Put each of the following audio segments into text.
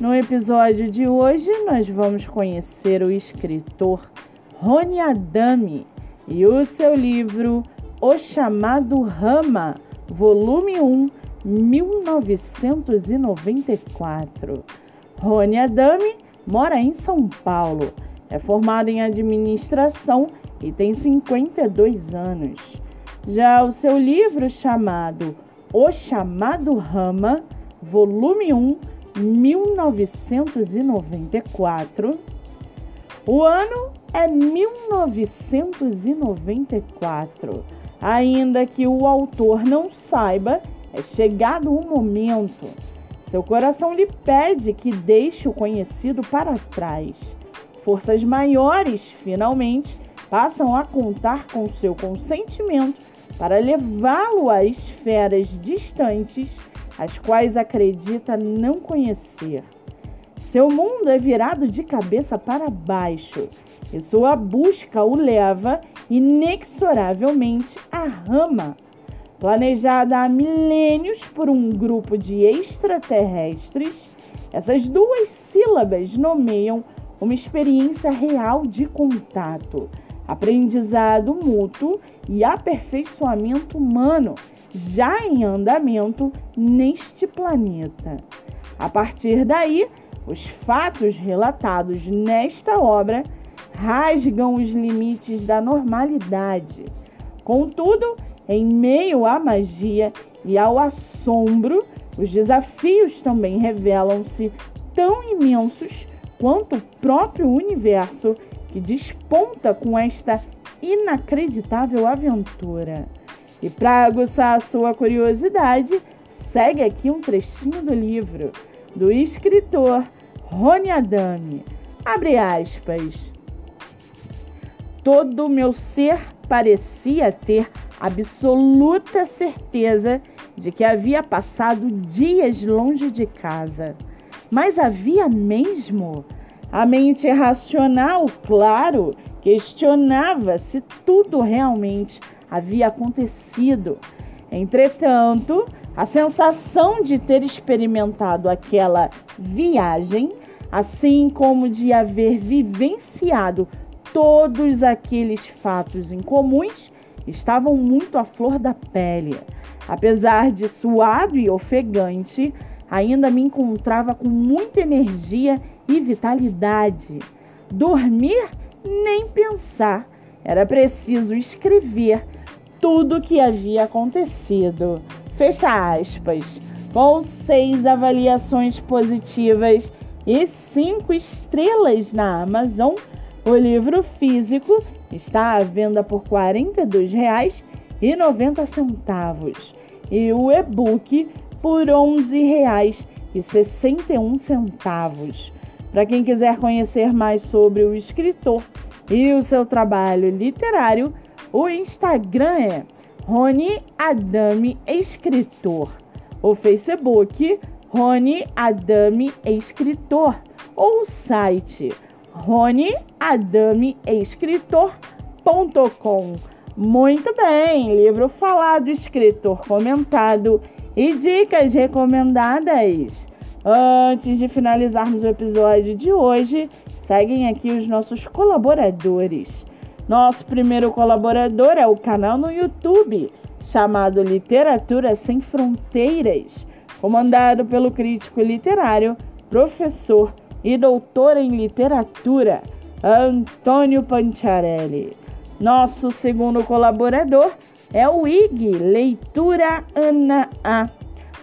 No episódio de hoje, nós vamos conhecer o escritor Rony Adami e o seu livro O Chamado Rama, volume 1, 1994. Rony Adami mora em São Paulo, é formado em administração e tem 52 anos. Já o seu livro chamado o Chamado Rama, volume 1, 1994. O ano é 1994. Ainda que o autor não saiba, é chegado o momento. Seu coração lhe pede que deixe o conhecido para trás. Forças maiores, finalmente, passam a contar com seu consentimento para levá-lo a esferas distantes, as quais acredita não conhecer. Seu mundo é virado de cabeça para baixo e sua busca o leva inexoravelmente à rama, planejada há milênios por um grupo de extraterrestres. Essas duas sílabas nomeiam uma experiência real de contato aprendizado mútuo e aperfeiçoamento humano já em andamento neste planeta. A partir daí, os fatos relatados nesta obra rasgam os limites da normalidade. Contudo, em meio à magia e ao assombro, os desafios também revelam-se tão imensos quanto o próprio universo que desponta com esta inacreditável aventura. E para aguçar a sua curiosidade, segue aqui um trechinho do livro do escritor Rony Adami. Abre aspas. Todo o meu ser parecia ter absoluta certeza de que havia passado dias longe de casa. Mas havia mesmo? A mente racional, claro, questionava se tudo realmente havia acontecido. Entretanto, a sensação de ter experimentado aquela viagem, assim como de haver vivenciado todos aqueles fatos incomuns, estavam muito à flor da pele. Apesar de suado e ofegante, ainda me encontrava com muita energia e vitalidade. Dormir, nem pensar. Era preciso escrever tudo o que havia acontecido. Fecha aspas. Com seis avaliações positivas e cinco estrelas na Amazon, o livro físico está à venda por R$ 42,90 e o e-book por R$ 11,61. Para quem quiser conhecer mais sobre o escritor e o seu trabalho literário, o Instagram é Rony Adame Escritor. O Facebook Rony Adame Escritor ou o site ronyadameescritor.com. Muito bem, livro falado, escritor comentado e dicas recomendadas. Antes de finalizarmos o episódio de hoje, seguem aqui os nossos colaboradores. Nosso primeiro colaborador é o canal no YouTube, chamado Literatura Sem Fronteiras, comandado pelo crítico literário, professor e doutor em literatura, Antônio Panciarelli. Nosso segundo colaborador é o IG Leitura Ana A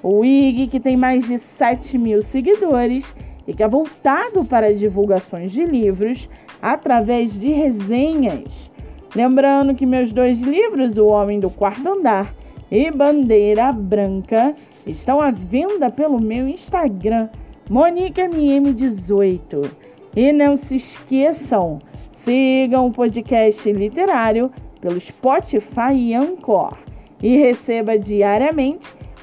o IG, que tem mais de 7 mil seguidores e que é voltado para divulgações de livros através de resenhas. Lembrando que meus dois livros, O Homem do Quarto Andar e Bandeira Branca, estão à venda pelo meu Instagram, Monique MM18. E não se esqueçam, sigam o podcast literário pelo Spotify e Anchor e receba diariamente